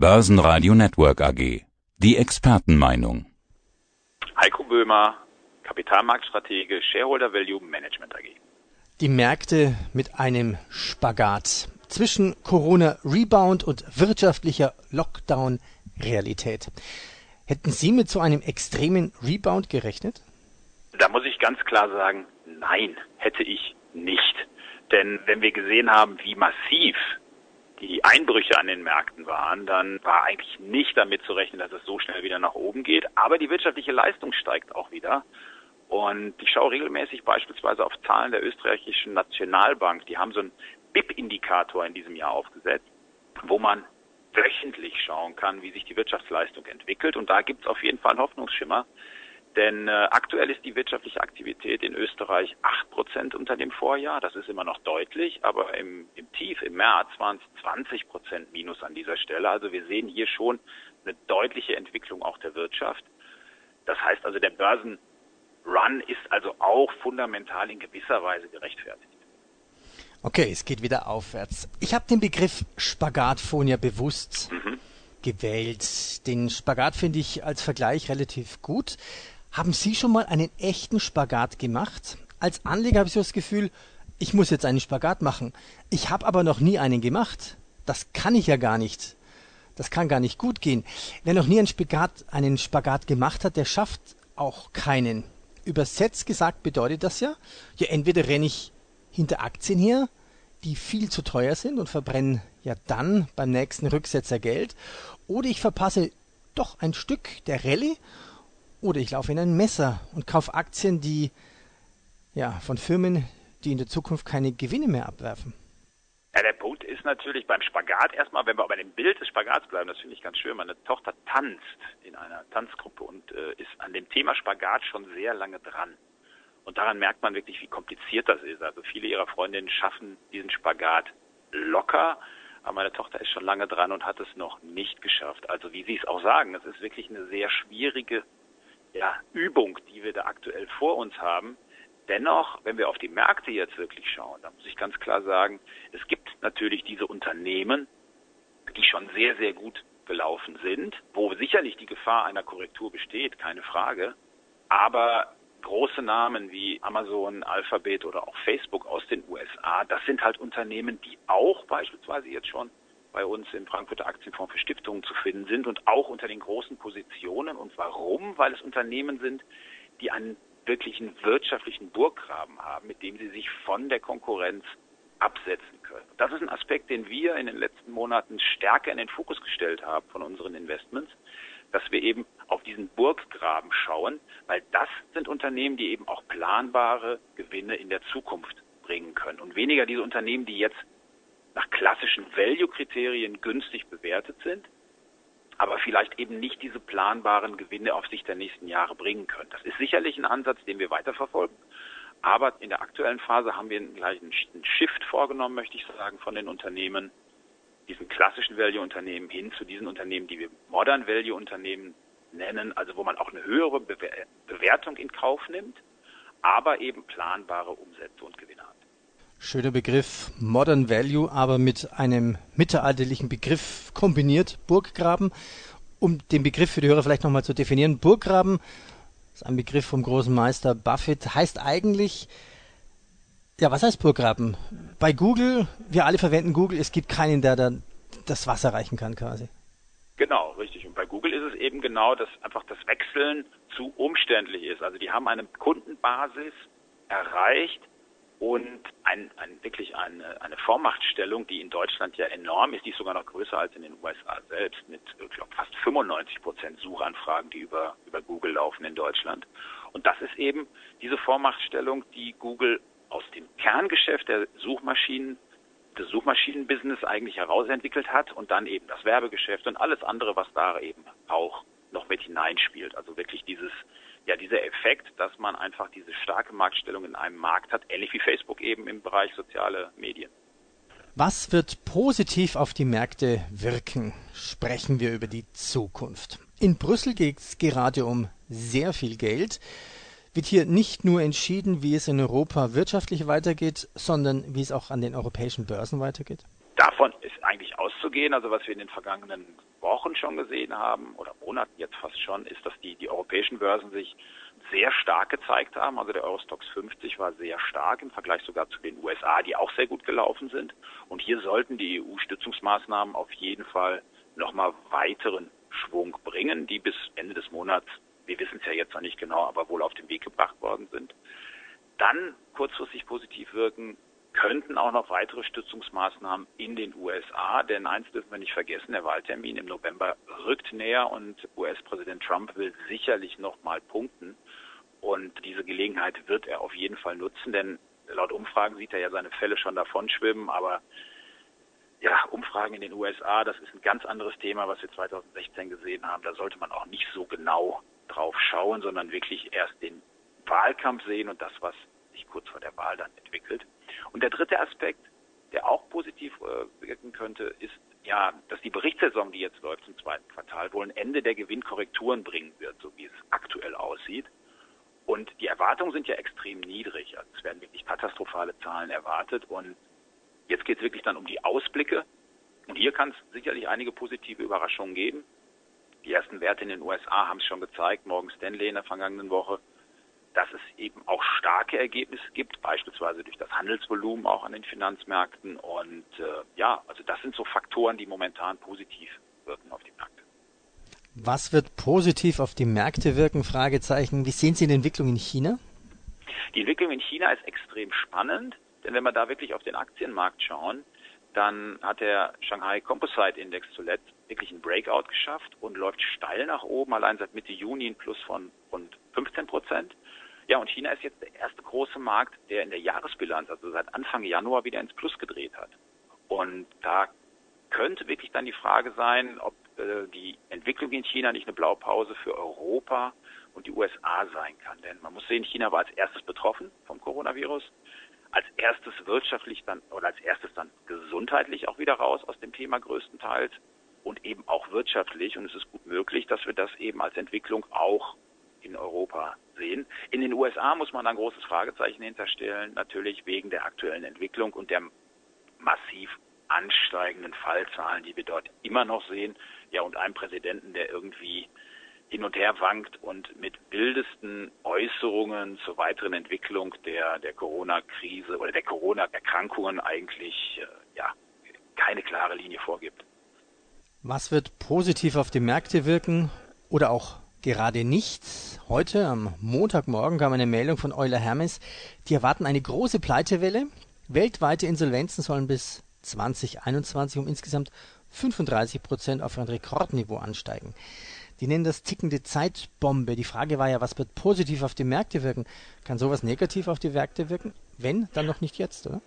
Börsenradio Network AG. Die Expertenmeinung. Heiko Böhmer, Kapitalmarktstratege, Shareholder Value Management AG. Die Märkte mit einem Spagat zwischen Corona Rebound und wirtschaftlicher Lockdown Realität. Hätten Sie mit so einem extremen Rebound gerechnet? Da muss ich ganz klar sagen, nein, hätte ich nicht. Denn wenn wir gesehen haben, wie massiv die Einbrüche an den Märkten waren, dann war eigentlich nicht damit zu rechnen, dass es so schnell wieder nach oben geht. Aber die wirtschaftliche Leistung steigt auch wieder. Und ich schaue regelmäßig beispielsweise auf Zahlen der österreichischen Nationalbank. Die haben so einen BIP-Indikator in diesem Jahr aufgesetzt, wo man wöchentlich schauen kann, wie sich die Wirtschaftsleistung entwickelt. Und da gibt es auf jeden Fall einen Hoffnungsschimmer. Denn äh, aktuell ist die wirtschaftliche Aktivität in Österreich acht Prozent unter dem Vorjahr. Das ist immer noch deutlich, aber im, im Tief, im März, waren es 20 Prozent Minus an dieser Stelle. Also wir sehen hier schon eine deutliche Entwicklung auch der Wirtschaft. Das heißt also, der Börsenrun ist also auch fundamental in gewisser Weise gerechtfertigt. Okay, es geht wieder aufwärts. Ich habe den Begriff Spagat vorhin ja bewusst mhm. gewählt. Den Spagat finde ich als Vergleich relativ gut. Haben Sie schon mal einen echten Spagat gemacht? Als Anleger habe ich so das Gefühl, ich muss jetzt einen Spagat machen. Ich habe aber noch nie einen gemacht. Das kann ich ja gar nicht. Das kann gar nicht gut gehen. Wer noch nie einen Spagat, einen Spagat gemacht hat, der schafft auch keinen. Übersetzt gesagt bedeutet das ja, ja entweder renne ich hinter Aktien her, die viel zu teuer sind und verbrennen ja dann beim nächsten Rücksetzer Geld, oder ich verpasse doch ein Stück der Rallye oder ich laufe in ein Messer und kaufe Aktien, die ja von Firmen, die in der Zukunft keine Gewinne mehr abwerfen. Ja, der Punkt ist natürlich beim Spagat erstmal, wenn wir bei dem Bild des Spagats bleiben, das finde ich ganz schön. Meine Tochter tanzt in einer Tanzgruppe und äh, ist an dem Thema Spagat schon sehr lange dran. Und daran merkt man wirklich, wie kompliziert das ist. Also viele ihrer Freundinnen schaffen diesen Spagat locker, aber meine Tochter ist schon lange dran und hat es noch nicht geschafft. Also wie Sie es auch sagen, es ist wirklich eine sehr schwierige ja, Übung, die wir da aktuell vor uns haben. Dennoch, wenn wir auf die Märkte jetzt wirklich schauen, da muss ich ganz klar sagen, es gibt natürlich diese Unternehmen, die schon sehr, sehr gut gelaufen sind, wo sicherlich die Gefahr einer Korrektur besteht, keine Frage. Aber große Namen wie Amazon, Alphabet oder auch Facebook aus den USA, das sind halt Unternehmen, die auch beispielsweise jetzt schon bei uns im Frankfurter Aktienfonds für Stiftungen zu finden sind und auch unter den großen Positionen. Und warum? Weil es Unternehmen sind, die einen wirklichen wirtschaftlichen Burggraben haben, mit dem sie sich von der Konkurrenz absetzen können. Das ist ein Aspekt, den wir in den letzten Monaten stärker in den Fokus gestellt haben von unseren Investments dass wir eben auf diesen Burggraben schauen, weil das sind Unternehmen, die eben auch planbare Gewinne in der Zukunft bringen können und weniger diese Unternehmen, die jetzt nach klassischen Value-Kriterien günstig bewertet sind, aber vielleicht eben nicht diese planbaren Gewinne auf Sicht der nächsten Jahre bringen können. Das ist sicherlich ein Ansatz, den wir weiterverfolgen. Aber in der aktuellen Phase haben wir gleich einen Shift vorgenommen, möchte ich sagen, von den Unternehmen diesen klassischen Value-Unternehmen hin zu diesen Unternehmen, die wir Modern Value-Unternehmen nennen, also wo man auch eine höhere Bewertung in Kauf nimmt, aber eben planbare Umsätze und Gewinne hat. Schöner Begriff, Modern Value, aber mit einem mittelalterlichen Begriff kombiniert, Burggraben. Um den Begriff für die Hörer vielleicht nochmal zu definieren, Burggraben ist ein Begriff vom großen Meister Buffett, heißt eigentlich ja, was heißt Burggraben? Bei Google, wir alle verwenden Google, es gibt keinen, der dann das Wasser reichen kann quasi. Genau, richtig. Und bei Google ist es eben genau, dass einfach das Wechseln zu umständlich ist. Also die haben eine Kundenbasis erreicht und ein, ein, wirklich eine, eine Vormachtstellung, die in Deutschland ja enorm ist, die ist sogar noch größer als in den USA selbst, mit ich glaube, fast 95 Prozent Suchanfragen, die über, über Google laufen in Deutschland. Und das ist eben diese Vormachtstellung, die Google aus dem Kerngeschäft der Suchmaschinen des Suchmaschinenbusiness eigentlich herausentwickelt hat und dann eben das Werbegeschäft und alles andere, was da eben auch noch mit hineinspielt. Also wirklich dieses, ja, dieser Effekt, dass man einfach diese starke Marktstellung in einem Markt hat, ähnlich wie Facebook eben im Bereich soziale Medien. Was wird positiv auf die Märkte wirken? Sprechen wir über die Zukunft. In Brüssel geht es gerade um sehr viel Geld wird hier nicht nur entschieden, wie es in Europa wirtschaftlich weitergeht, sondern wie es auch an den europäischen Börsen weitergeht? Davon ist eigentlich auszugehen, also was wir in den vergangenen Wochen schon gesehen haben, oder Monaten jetzt fast schon, ist, dass die, die europäischen Börsen sich sehr stark gezeigt haben. Also der Eurostox 50 war sehr stark im Vergleich sogar zu den USA, die auch sehr gut gelaufen sind. Und hier sollten die EU-Stützungsmaßnahmen auf jeden Fall nochmal weiteren Schwung bringen, die bis Ende des Monats, wir wissen es ja jetzt noch nicht genau, aber wohl auf den Weg gebracht worden sind. Dann kurzfristig positiv wirken könnten auch noch weitere Stützungsmaßnahmen in den USA, denn eins dürfen wir nicht vergessen, der Wahltermin im November rückt näher und US-Präsident Trump will sicherlich noch mal punkten. Und diese Gelegenheit wird er auf jeden Fall nutzen, denn laut Umfragen sieht er ja seine Fälle schon davon schwimmen, aber ja, Umfragen in den USA, das ist ein ganz anderes Thema, was wir 2016 gesehen haben. Da sollte man auch nicht so genau drauf schauen, sondern wirklich erst den Wahlkampf sehen und das, was sich kurz vor der Wahl dann entwickelt. Und der dritte Aspekt, der auch positiv äh, wirken könnte, ist ja, dass die Berichtssaison, die jetzt läuft im zweiten Quartal, wohl ein Ende der Gewinnkorrekturen bringen wird, so wie es aktuell aussieht. Und die Erwartungen sind ja extrem niedrig. Also es werden wirklich katastrophale Zahlen erwartet. Und jetzt geht es wirklich dann um die Ausblicke. Und hier kann es sicherlich einige positive Überraschungen geben. Die ersten Werte in den USA haben es schon gezeigt. Morgen Stanley in der vergangenen Woche dass es eben auch starke Ergebnisse gibt, beispielsweise durch das Handelsvolumen auch an den Finanzmärkten. Und äh, ja, also das sind so Faktoren, die momentan positiv wirken auf die Märkte. Was wird positiv auf die Märkte wirken? Fragezeichen. Wie sehen Sie die Entwicklung in China? Die Entwicklung in China ist extrem spannend, denn wenn wir da wirklich auf den Aktienmarkt schauen, dann hat der Shanghai Composite Index zuletzt wirklich einen Breakout geschafft und läuft steil nach oben, allein seit Mitte Juni ein Plus von rund 15 Prozent. Ja, und China ist jetzt der erste große Markt, der in der Jahresbilanz, also seit Anfang Januar, wieder ins Plus gedreht hat. Und da könnte wirklich dann die Frage sein, ob äh, die Entwicklung in China nicht eine Blaupause für Europa und die USA sein kann. Denn man muss sehen, China war als erstes betroffen vom Coronavirus, als erstes wirtschaftlich dann oder als erstes dann gesundheitlich auch wieder raus aus dem Thema größtenteils und eben auch wirtschaftlich. Und es ist gut möglich, dass wir das eben als Entwicklung auch in Europa sehen. In den USA muss man ein großes Fragezeichen hinterstellen, natürlich wegen der aktuellen Entwicklung und der massiv ansteigenden Fallzahlen, die wir dort immer noch sehen. Ja, und einem Präsidenten, der irgendwie hin und her wankt und mit wildesten Äußerungen zur weiteren Entwicklung der, der Corona-Krise oder der Corona-Erkrankungen eigentlich, äh, ja, keine klare Linie vorgibt. Was wird positiv auf die Märkte wirken oder auch gerade nichts. Heute, am Montagmorgen, kam eine Meldung von Euler Hermes. Die erwarten eine große Pleitewelle. Weltweite Insolvenzen sollen bis 2021 um insgesamt 35 Prozent auf ein Rekordniveau ansteigen. Die nennen das tickende Zeitbombe. Die Frage war ja, was wird positiv auf die Märkte wirken? Kann sowas negativ auf die Märkte wirken? Wenn, dann noch nicht jetzt, oder?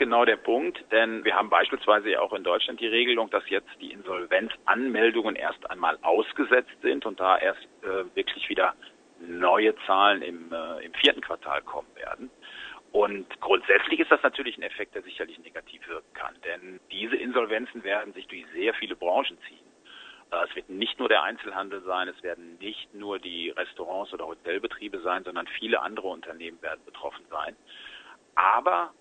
Genau der Punkt, denn wir haben beispielsweise ja auch in Deutschland die Regelung, dass jetzt die Insolvenzanmeldungen erst einmal ausgesetzt sind und da erst äh, wirklich wieder neue Zahlen im, äh, im vierten Quartal kommen werden. Und grundsätzlich ist das natürlich ein Effekt, der sicherlich negativ wirken kann, denn diese Insolvenzen werden sich durch sehr viele Branchen ziehen. Äh, es wird nicht nur der Einzelhandel sein, es werden nicht nur die Restaurants oder Hotelbetriebe sein, sondern viele andere Unternehmen werden betroffen sein. Aber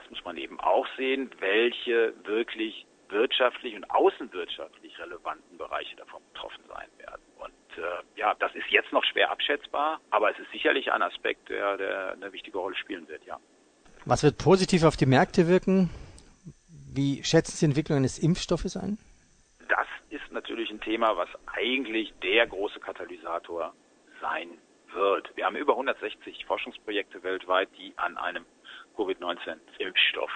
das muss man eben auch sehen, welche wirklich wirtschaftlich und außenwirtschaftlich relevanten Bereiche davon betroffen sein werden. Und äh, ja, das ist jetzt noch schwer abschätzbar, aber es ist sicherlich ein Aspekt, der, der eine wichtige Rolle spielen wird, ja. Was wird positiv auf die Märkte wirken? Wie schätzen Sie die Entwicklung eines Impfstoffes ein? Das ist natürlich ein Thema, was eigentlich der große Katalysator sein wird. Wir haben über 160 Forschungsprojekte weltweit, die an einem Covid-19-Impfstoff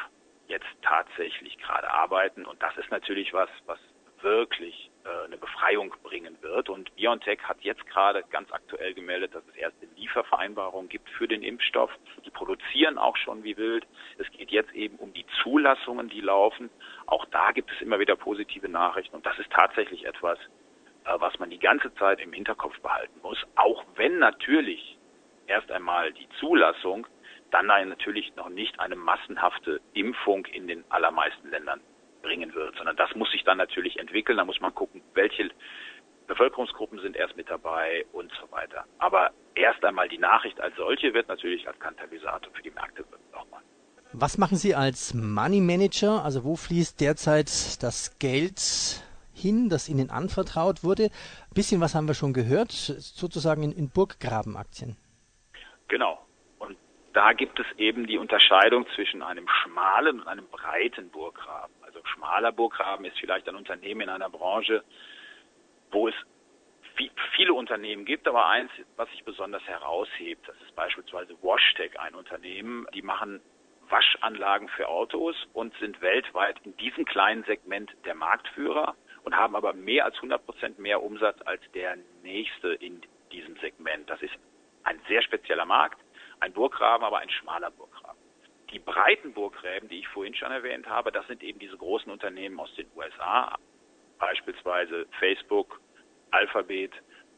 jetzt tatsächlich gerade arbeiten. Und das ist natürlich was, was wirklich äh, eine Befreiung bringen wird. Und BioNTech hat jetzt gerade ganz aktuell gemeldet, dass es erste Liefervereinbarungen gibt für den Impfstoff. Die produzieren auch schon wie wild. Es geht jetzt eben um die Zulassungen, die laufen. Auch da gibt es immer wieder positive Nachrichten. Und das ist tatsächlich etwas, äh, was man die ganze Zeit im Hinterkopf behalten muss. Auch wenn natürlich erst einmal die Zulassung dann natürlich noch nicht eine massenhafte Impfung in den allermeisten Ländern bringen wird, sondern das muss sich dann natürlich entwickeln. Da muss man gucken, welche Bevölkerungsgruppen sind erst mit dabei und so weiter. Aber erst einmal die Nachricht als solche wird natürlich als Katalysator für die Märkte nochmal. Was machen Sie als Money Manager? Also wo fließt derzeit das Geld hin, das Ihnen anvertraut wurde? Ein bisschen was haben wir schon gehört, sozusagen in, in Burggrabenaktien. Genau. Da gibt es eben die Unterscheidung zwischen einem schmalen und einem breiten Burggraben. Also schmaler Burggraben ist vielleicht ein Unternehmen in einer Branche, wo es viele Unternehmen gibt, aber eins, was sich besonders heraushebt, das ist beispielsweise WashTech, ein Unternehmen, die machen Waschanlagen für Autos und sind weltweit in diesem kleinen Segment der Marktführer und haben aber mehr als 100 Prozent mehr Umsatz als der nächste in diesem Segment. Das ist ein sehr spezieller Markt, ein Burggraben, aber ein schmaler Burggraben. Die breiten Burggräben, die ich vorhin schon erwähnt habe, das sind eben diese großen Unternehmen aus den USA, beispielsweise Facebook, Alphabet,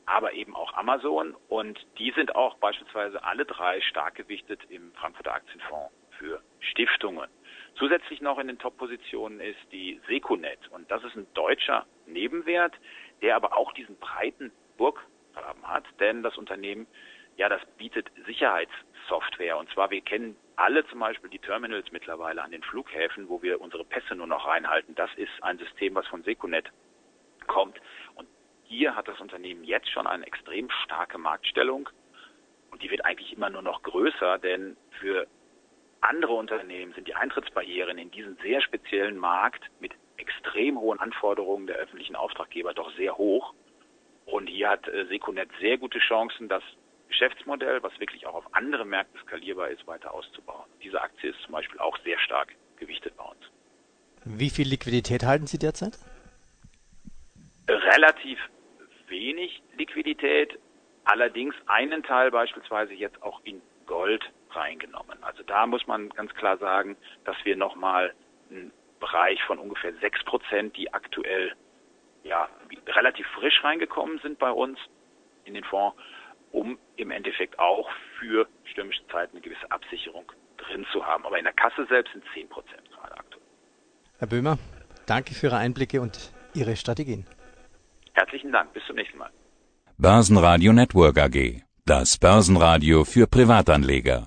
aber eben auch Amazon. Und die sind auch beispielsweise alle drei stark gewichtet im Frankfurter Aktienfonds für Stiftungen. Zusätzlich noch in den Top-Positionen ist die Seconet. Und das ist ein deutscher Nebenwert, der aber auch diesen breiten Burggraben hat, denn das Unternehmen, ja, das bietet Sicherheitssoftware. Und zwar, wir kennen alle zum Beispiel die Terminals mittlerweile an den Flughäfen, wo wir unsere Pässe nur noch reinhalten. Das ist ein System, was von Seconet kommt. Und hier hat das Unternehmen jetzt schon eine extrem starke Marktstellung. Und die wird eigentlich immer nur noch größer, denn für andere Unternehmen sind die Eintrittsbarrieren in diesen sehr speziellen Markt mit extrem hohen Anforderungen der öffentlichen Auftraggeber doch sehr hoch. Und hier hat äh, Seconet sehr gute Chancen, das Geschäftsmodell, was wirklich auch auf andere Märkte skalierbar ist, weiter auszubauen. Diese Aktie ist zum Beispiel auch sehr stark gewichtet bei uns. Wie viel Liquidität halten Sie derzeit? Relativ wenig Liquidität, allerdings einen Teil beispielsweise jetzt auch in Gold reingenommen. Also da muss man ganz klar sagen, dass wir nochmal einen Bereich von ungefähr sechs Prozent, die aktuell ja relativ frisch reingekommen sind bei uns in den Fonds, um im Endeffekt auch für stürmische Zeiten eine gewisse Absicherung drin zu haben. Aber in der Kasse selbst sind zehn Prozent gerade aktuell. Herr Böhmer, danke für Ihre Einblicke und Ihre Strategien. Herzlichen Dank. Bis zum nächsten Mal. Börsenradio Network AG. Das Börsenradio für Privatanleger.